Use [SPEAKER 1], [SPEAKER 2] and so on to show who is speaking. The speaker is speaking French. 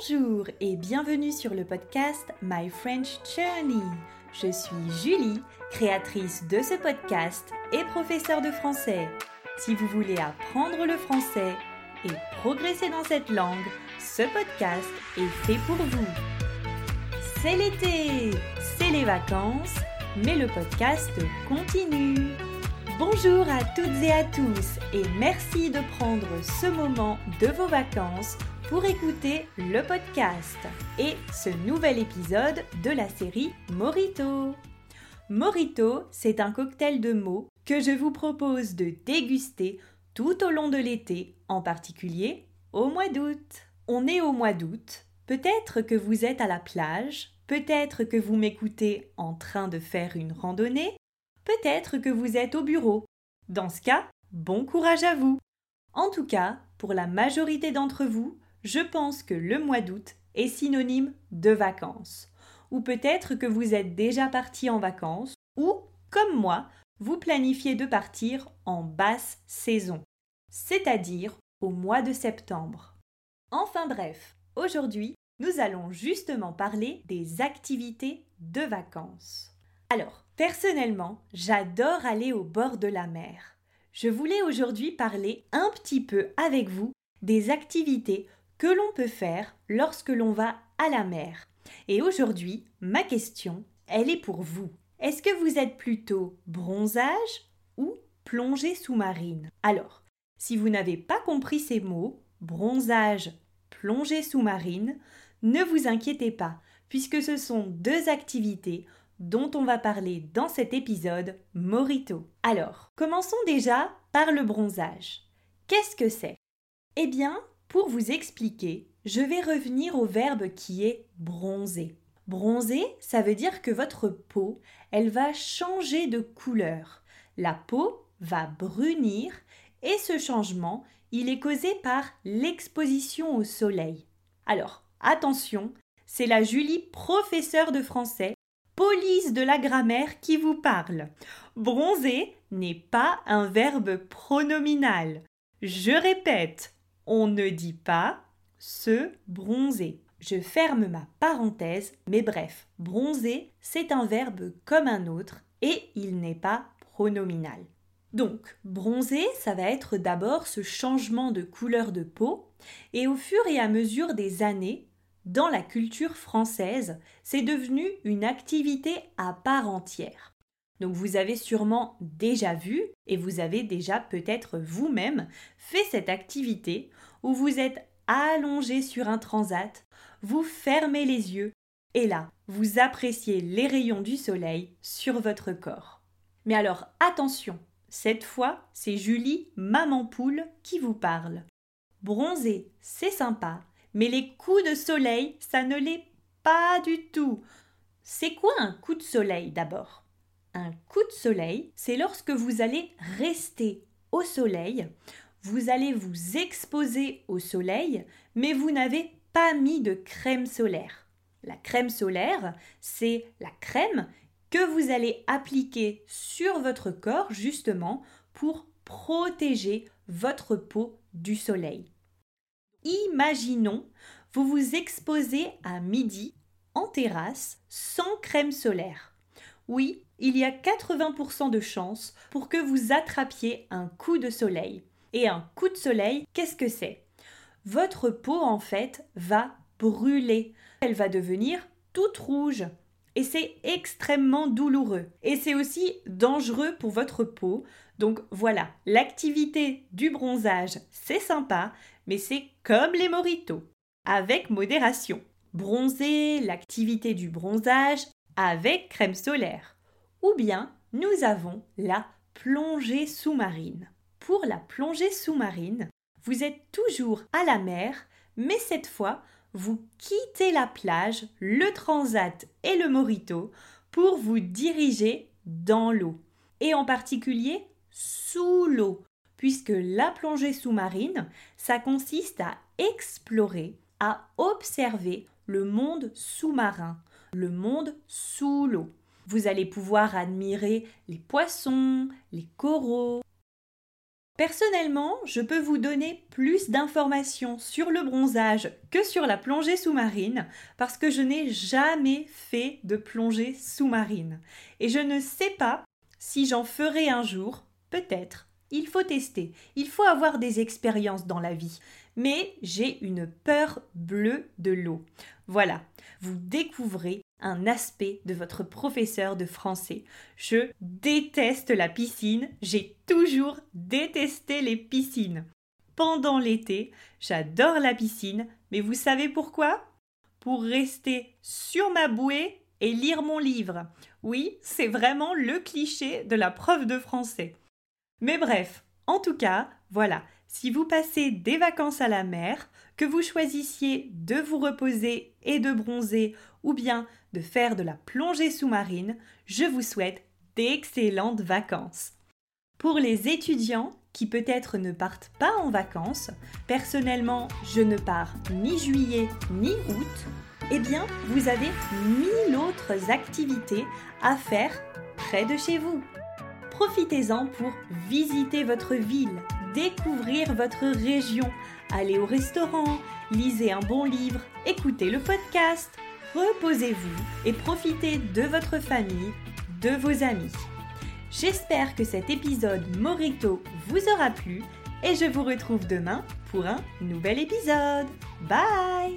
[SPEAKER 1] Bonjour et bienvenue sur le podcast My French Journey. Je suis Julie, créatrice de ce podcast et professeure de français. Si vous voulez apprendre le français et progresser dans cette langue, ce podcast est fait pour vous. C'est l'été, c'est les vacances, mais le podcast continue. Bonjour à toutes et à tous et merci de prendre ce moment de vos vacances pour écouter le podcast et ce nouvel épisode de la série Morito. Morito, c'est un cocktail de mots que je vous propose de déguster tout au long de l'été, en particulier au mois d'août. On est au mois d'août, peut-être que vous êtes à la plage, peut-être que vous m'écoutez en train de faire une randonnée, peut-être que vous êtes au bureau. Dans ce cas, bon courage à vous. En tout cas, pour la majorité d'entre vous, je pense que le mois d'août est synonyme de vacances. Ou peut-être que vous êtes déjà parti en vacances, ou, comme moi, vous planifiez de partir en basse saison, c'est-à-dire au mois de septembre. Enfin bref, aujourd'hui, nous allons justement parler des activités de vacances. Alors, personnellement, j'adore aller au bord de la mer. Je voulais aujourd'hui parler un petit peu avec vous des activités que l'on peut faire lorsque l'on va à la mer. Et aujourd'hui, ma question, elle est pour vous. Est-ce que vous êtes plutôt bronzage ou plongée sous-marine? Alors, si vous n'avez pas compris ces mots, bronzage, plongée sous-marine, ne vous inquiétez pas, puisque ce sont deux activités dont on va parler dans cet épisode Morito. Alors, commençons déjà par le bronzage. Qu'est-ce que c'est? Eh bien, pour vous expliquer, je vais revenir au verbe qui est bronzer. Bronzer, ça veut dire que votre peau, elle va changer de couleur. La peau va brunir et ce changement, il est causé par l'exposition au soleil. Alors, attention, c'est la Julie, professeure de français, police de la grammaire qui vous parle. Bronzer n'est pas un verbe pronominal. Je répète, on ne dit pas se bronzer. Je ferme ma parenthèse, mais bref, bronzer, c'est un verbe comme un autre et il n'est pas pronominal. Donc, bronzer, ça va être d'abord ce changement de couleur de peau, et au fur et à mesure des années, dans la culture française, c'est devenu une activité à part entière. Donc vous avez sûrement déjà vu et vous avez déjà peut-être vous-même fait cette activité où vous êtes allongé sur un transat, vous fermez les yeux et là, vous appréciez les rayons du soleil sur votre corps. Mais alors attention, cette fois, c'est Julie, maman poule, qui vous parle. Bronzer, c'est sympa, mais les coups de soleil, ça ne l'est pas du tout. C'est quoi un coup de soleil d'abord? Un coup de soleil, c'est lorsque vous allez rester au soleil, vous allez vous exposer au soleil, mais vous n'avez pas mis de crème solaire. La crème solaire, c'est la crème que vous allez appliquer sur votre corps justement pour protéger votre peau du soleil. Imaginons, vous vous exposez à midi en terrasse sans crème solaire. Oui, il y a 80% de chances pour que vous attrapiez un coup de soleil. Et un coup de soleil, qu'est-ce que c'est? Votre peau, en fait, va brûler. Elle va devenir toute rouge. Et c'est extrêmement douloureux. Et c'est aussi dangereux pour votre peau. Donc voilà, l'activité du bronzage, c'est sympa, mais c'est comme les moritos, avec modération. Bronzer, l'activité du bronzage, avec crème solaire. Ou bien, nous avons la plongée sous-marine. Pour la plongée sous-marine, vous êtes toujours à la mer, mais cette fois, vous quittez la plage, le transat et le morito pour vous diriger dans l'eau, et en particulier sous l'eau, puisque la plongée sous-marine, ça consiste à explorer, à observer le monde sous-marin, le monde sous l'eau. Vous allez pouvoir admirer les poissons, les coraux, Personnellement, je peux vous donner plus d'informations sur le bronzage que sur la plongée sous-marine parce que je n'ai jamais fait de plongée sous-marine. Et je ne sais pas si j'en ferai un jour, peut-être. Il faut tester, il faut avoir des expériences dans la vie. Mais j'ai une peur bleue de l'eau. Voilà, vous découvrez un aspect de votre professeur de français. Je déteste la piscine, j'ai toujours détesté les piscines. Pendant l'été, j'adore la piscine, mais vous savez pourquoi? Pour rester sur ma bouée et lire mon livre. Oui, c'est vraiment le cliché de la prof de français. Mais bref, en tout cas, voilà, si vous passez des vacances à la mer, que vous choisissiez de vous reposer et de bronzer ou bien de faire de la plongée sous-marine, je vous souhaite d'excellentes vacances. Pour les étudiants qui peut-être ne partent pas en vacances, personnellement je ne pars ni juillet ni août, eh bien vous avez mille autres activités à faire près de chez vous. Profitez-en pour visiter votre ville, découvrir votre région, aller au restaurant, lisez un bon livre, écoutez le podcast, reposez-vous et profitez de votre famille, de vos amis. J'espère que cet épisode Morito vous aura plu et je vous retrouve demain pour un nouvel épisode. Bye